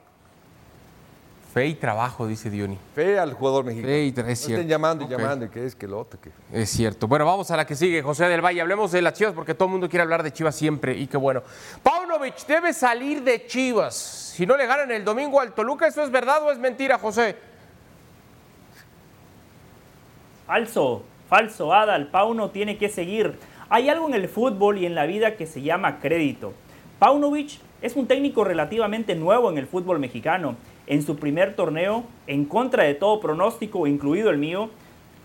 Fe y trabajo, dice Diony. Fe al jugador mexicano. Fe y tra- es no cierto. estén llamando y llamando, y que es que lo otro. Que... Es cierto. Bueno, vamos a la que sigue, José del Valle. Hablemos de las Chivas porque todo el mundo quiere hablar de Chivas siempre y qué bueno. Paunovic debe salir de Chivas. Si no le ganan el domingo al Toluca, ¿eso es verdad o es mentira, José? Falso, falso, Adal. Pauno tiene que seguir. Hay algo en el fútbol y en la vida que se llama crédito. Paunovic es un técnico relativamente nuevo en el fútbol mexicano. En su primer torneo, en contra de todo pronóstico, incluido el mío,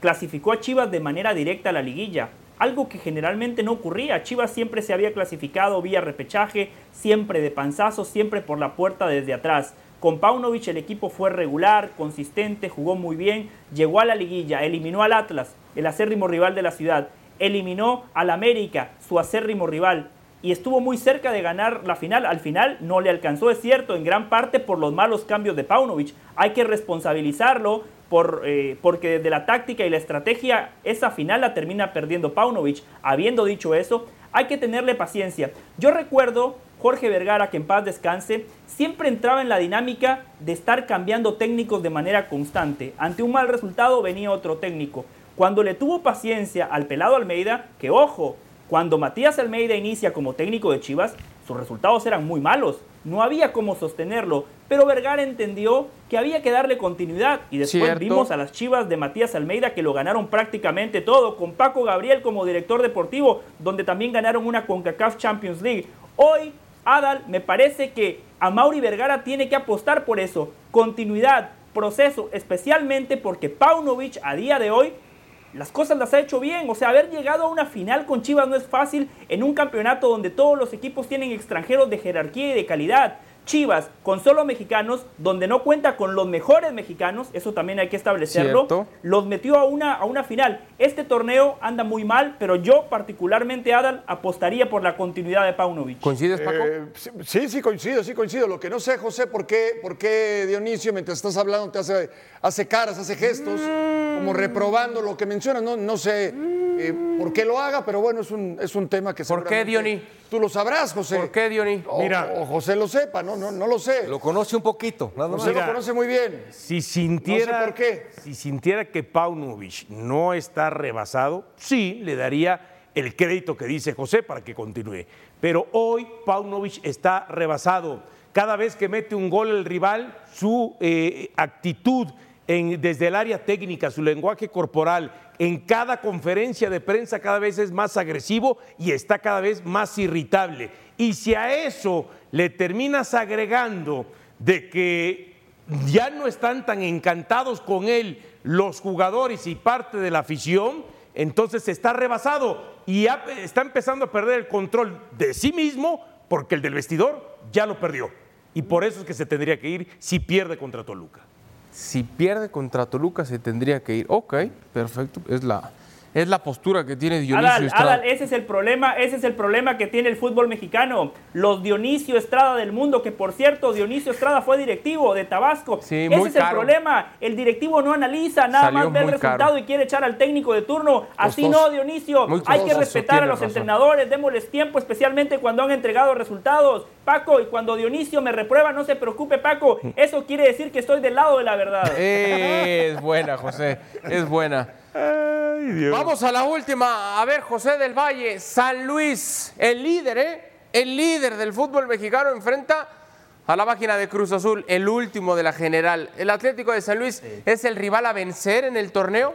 clasificó a Chivas de manera directa a la liguilla. Algo que generalmente no ocurría. Chivas siempre se había clasificado vía repechaje, siempre de panzazo, siempre por la puerta desde atrás. Con Paunovic el equipo fue regular, consistente, jugó muy bien, llegó a la liguilla, eliminó al Atlas, el acérrimo rival de la ciudad, eliminó al América, su acérrimo rival, y estuvo muy cerca de ganar la final. Al final no le alcanzó, es cierto, en gran parte por los malos cambios de Paunovic. Hay que responsabilizarlo por, eh, porque desde la táctica y la estrategia esa final la termina perdiendo Paunovic. Habiendo dicho eso, hay que tenerle paciencia. Yo recuerdo Jorge Vergara, que en paz descanse, siempre entraba en la dinámica de estar cambiando técnicos de manera constante. Ante un mal resultado venía otro técnico. Cuando le tuvo paciencia al pelado Almeida, que ojo, cuando Matías Almeida inicia como técnico de Chivas, sus resultados eran muy malos. No había cómo sostenerlo, pero Vergara entendió que había que darle continuidad y después Cierto. vimos a las Chivas de Matías Almeida que lo ganaron prácticamente todo, con Paco Gabriel como director deportivo, donde también ganaron una CONCACAF Champions League. Hoy, Adal, me parece que a Mauri Vergara tiene que apostar por eso, continuidad, proceso, especialmente porque Paunovic a día de hoy las cosas las ha hecho bien. O sea, haber llegado a una final con Chivas no es fácil en un campeonato donde todos los equipos tienen extranjeros de jerarquía y de calidad. Chivas con solo mexicanos, donde no cuenta con los mejores mexicanos, eso también hay que establecerlo, Cierto. los metió a una, a una final. Este torneo anda muy mal, pero yo particularmente, Adal, apostaría por la continuidad de Paunovic. ¿Coincides, Paco? Eh, sí, sí, coincido, sí, coincido. Lo que no sé, José, ¿por qué, por qué Dionisio, mientras estás hablando, te hace, hace caras, hace gestos, como reprobando lo que mencionas? No, no sé eh, por qué lo haga, pero bueno, es un, es un tema que ¿Por qué, Diony? Tú lo sabrás, José. ¿Por qué, Diony? O, o José lo sepa, no, no, no lo sé. Lo conoce un poquito, nada más. Lo conoce muy bien. Si sintiera, No sé por qué. Si sintiera que Paunovic no está rebasado, sí le daría el crédito que dice José para que continúe. Pero hoy Paunovic está rebasado. Cada vez que mete un gol el rival, su eh, actitud en- desde el área técnica, su lenguaje corporal, en cada conferencia de prensa cada vez es más agresivo y está cada vez más irritable. Y si a eso le terminas agregando de que ya no están tan encantados con él los jugadores y parte de la afición, entonces está rebasado y está empezando a perder el control de sí mismo porque el del vestidor ya lo perdió. Y por eso es que se tendría que ir si pierde contra Toluca. Si pierde contra Toluca se tendría que ir. Ok, perfecto. Es la, es la postura que tiene Dionisio Adal, Estrada. Adal, ese es el problema, ese es el problema que tiene el fútbol mexicano. Los Dionisio Estrada del mundo, que por cierto, Dionisio Estrada fue directivo de Tabasco. Sí, ese muy es el problema. El directivo no analiza, nada Salió más ve el resultado caro. y quiere echar al técnico de turno. Así Costoso. no, Dionisio. Hay que respetar a los razón. entrenadores, démosles tiempo, especialmente cuando han entregado resultados. Paco, y cuando Dionisio me reprueba, no se preocupe, Paco. Eso quiere decir que estoy del lado de la verdad. Es buena, José. Es buena. Vamos a la última. A ver, José del Valle, San Luis, el líder, ¿eh? El líder del fútbol mexicano enfrenta a la máquina de Cruz Azul, el último de la general. ¿El Atlético de San Luis es el rival a vencer en el torneo?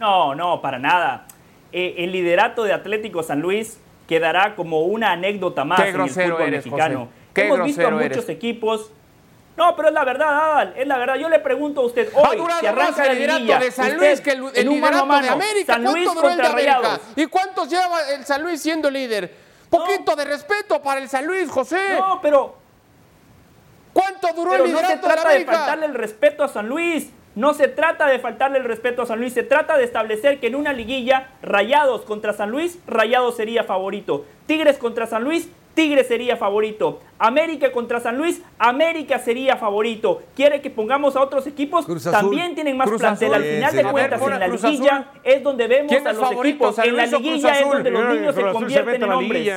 No, no, para nada. Eh, el liderato de Atlético San Luis quedará como una anécdota más Qué en el fútbol eres, mexicano. Qué Hemos visto a muchos eres. equipos. No, pero es la verdad, Adal, es la verdad. Yo le pregunto a usted hoy, si arranca el liderato de San usted, Luis que el, el liderato mano, de América. San Luis ¿Cuánto duró el de contra América? Rayados. ¿Y cuántos lleva el San Luis siendo líder? Poquito de respeto para el San Luis, José. No, pero ¿Cuánto duró Pero el no se liderato de trata de América? faltarle el respeto a San Luis. No se trata de faltarle el respeto a San Luis. Se trata de establecer que en una liguilla, Rayados contra San Luis, Rayados sería favorito. Tigres contra San Luis, Tigres sería favorito. América contra San Luis, América sería favorito. ¿Quiere que pongamos a otros equipos? Azul. También tienen más Cruz plantel. Azul. Al final Sí, de cuentas, ver, en la liguilla Azul. es donde vemos ¿Quién a los favorito, equipos. En la liguilla es donde los niños se convierten en hombres.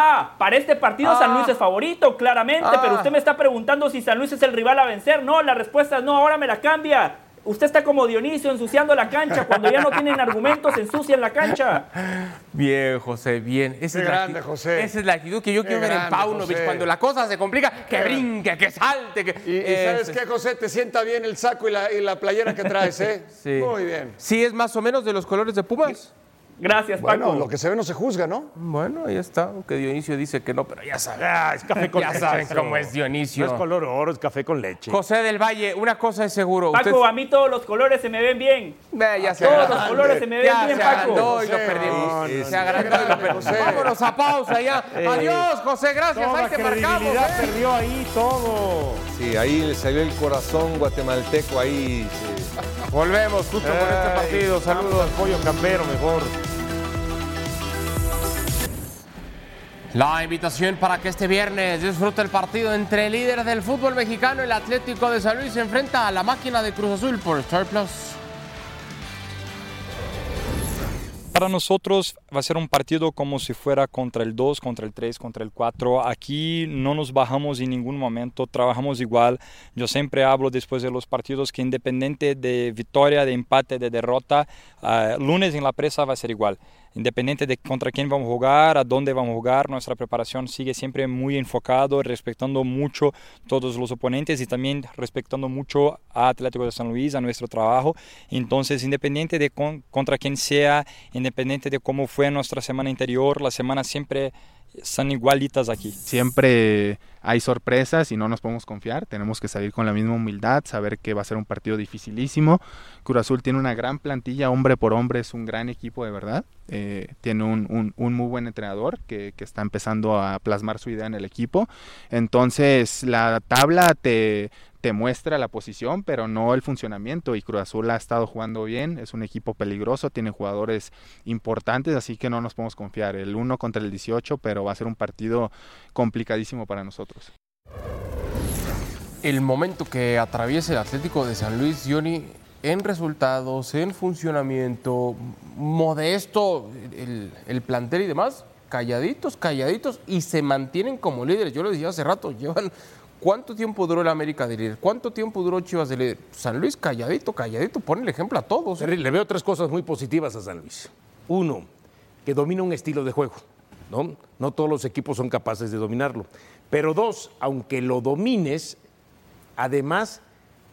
Ah, para este partido San Luis es favorito, claramente, Ah. pero usted me está preguntando si San Luis es el rival a vencer. No, la respuesta es no, ahora me la cambia. Usted está como Dionisio ensuciando la cancha. Cuando ya no tienen argumentos, ensucian la cancha. Bien, José, bien. Esa Qué es la grande, actitud- José. Esa es la actitud que yo Qué quiero ver en Paunovic. José. Cuando la cosa se complica, que brinque, que salte. Que... Y, y ¿sabes qué, José? Te sienta bien el saco y la, y la playera que traes, ¿eh? Sí. Muy bien. Sí, es más o menos de los colores de Pumas. Gracias, Bueno, lo que se ve no se juzga, ¿no? Bueno, ahí está. Aunque Dionisio dice que no, pero ya sabes. Ah, es café con ya leche. sabes eso. cómo es Dionisio. No es color oro, es café con leche. José del Valle, una cosa es seguro. Paco, usted- a mí todos los colores se me ven bien. Ve, ya se Todos los colores se me ven Ya bien, se Paco. agrandó y lo José, perdimos. no, no, se no. agrandó y lo perdimos. José. Vámonos a pausa ya. Eh, Adiós, José, gracias. Toda Ahí te marcamos. ¿eh? perdió ahí todo. Sí, ahí le salió el corazón guatemalteco ahí. sí. Volvemos justo por este partido. Saludos. al pollo campero mejor. La invitación para que este viernes disfrute el partido entre el líder del fútbol mexicano, el Atlético de San Luis, se enfrenta a la máquina de Cruz Azul por Star Plus. Para nosotros va a ser un partido como si fuera contra el 2, contra el 3, contra el 4. Aquí no nos bajamos en ningún momento, trabajamos igual. Yo siempre hablo después de los partidos que independiente de victoria, de empate, de derrota, ah, lunes en la presa va a ser igual. Independiente de contra quién vamos a jugar, a dónde vamos a jugar, nuestra preparación sigue siempre muy enfocado, respetando mucho todos los oponentes y también respetando mucho a Atlético de San Luis, a nuestro trabajo. Entonces, independiente de con- contra quién sea, independiente de cómo fue nuestra semana anterior, las semanas siempre son igualitas aquí. Siempre hay sorpresas y no nos podemos confiar. Tenemos que salir con la misma humildad, saber que va a ser un partido dificilísimo. Cruz Azul tiene una gran plantilla, hombre por hombre, es un gran equipo de verdad. Eh, tiene un, un- un muy buen entrenador que, que está empezando a plasmar su idea en el equipo. Entonces, la tabla te, te muestra la posición, pero no el funcionamiento. Y Cruz Azul ha estado jugando bien, es un equipo peligroso, tiene jugadores importantes, así que no nos podemos confiar. El 1 contra el 18, pero va a ser un partido complicadísimo para nosotros. El momento que atraviesa el Atlético de San Luis, Johnny, en resultados, en funcionamiento, modesto el, el plantel y demás, calladitos, calladitos y se mantienen como líderes. Yo lo decía hace rato, llevan ¿Cuánto tiempo duró el América de líder? ¿Cuánto tiempo duró Chivas de líder? San Luis calladito, calladito, pone el ejemplo a todos. Le veo tres cosas muy positivas a San Luis. Uno, que domina un estilo de juego. ¿no? no todos los equipos son capaces de dominarlo. Pero dos, aunque lo domines, además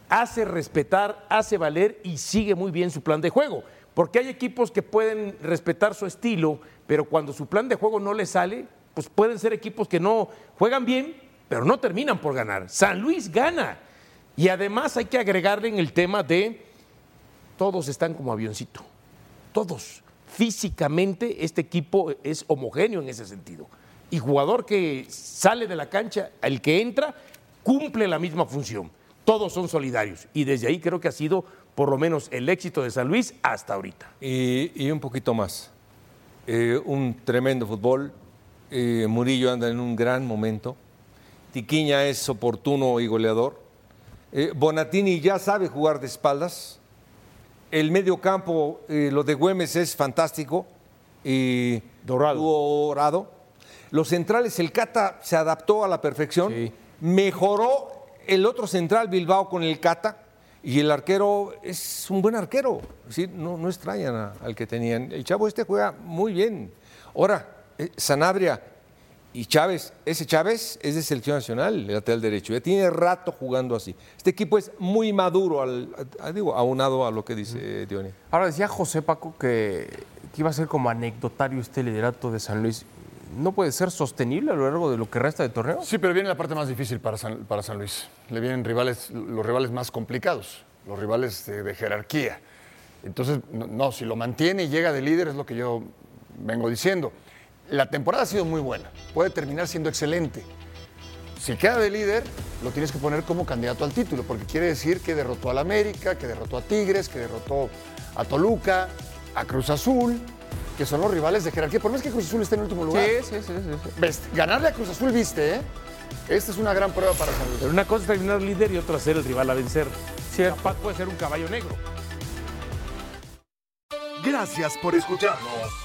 hace respetar, hace valer y sigue muy bien su plan de juego. Porque hay equipos que pueden respetar su estilo, pero cuando su plan de juego no le sale, pues pueden ser equipos que no juegan bien, pero no terminan por ganar. San Luis gana. Y además hay que agregarle en el tema de todos están como avioncito. Todos. Físicamente este equipo es homogéneo en ese sentido. Y jugador que sale de la cancha, el que entra, cumple la misma función. Todos son solidarios. Y desde ahí creo que ha sido por lo menos el éxito de San Luis hasta ahorita. Y, un poquito más. Eh, un tremendo fútbol. Eh, Murillo anda en un gran momento. Tiquiña es oportuno y goleador. Eh, Bonatini ya sabe jugar de espaldas. El medio campo, eh, lo de Güemes es fantástico. Y Dorado. Dorado. Los centrales, el Cata se adaptó a la perfección. Mejoró el otro central Bilbao con el Cata. Y el arquero es un buen arquero. Decir, no, no extrañan a- al que tenían. El chavo este juega muy bien. Ahora, eh, Sanabria y Chávez, ese Chávez es de selección nacional, el lateral derecho. Ya tiene rato jugando así. Este equipo es muy maduro, al, a- digo, aunado a lo que dice Diony. Ahora decía José Paco que, que iba a ser como anecdotario este liderato de San Luis. ¿No puede ser sostenible a lo largo de lo que resta de torneo? Sí, pero viene la parte más difícil para San, para San Luis. Le vienen rivales, los rivales más complicados, los rivales de, de jerarquía. Entonces, no, no, si lo mantiene y llega de líder es lo que yo vengo diciendo. La temporada ha sido muy buena, puede terminar siendo excelente. Si queda de líder, lo tienes que poner como candidato al título, porque quiere decir que derrotó al América, que derrotó a Tigres, que derrotó a Toluca, a Cruz Azul, que son los rivales de jerarquía. Por más que Cruz Azul esté en último lugar. Sí, sí, sí. sí, sí. Ves, ganarle a Cruz Azul, viste, ¿eh? Esta es una gran prueba para San Luis. Pero una cosa es terminar líder y otra ser el rival a vencer. Capaz puede ser un caballo negro. Gracias por escucharnos.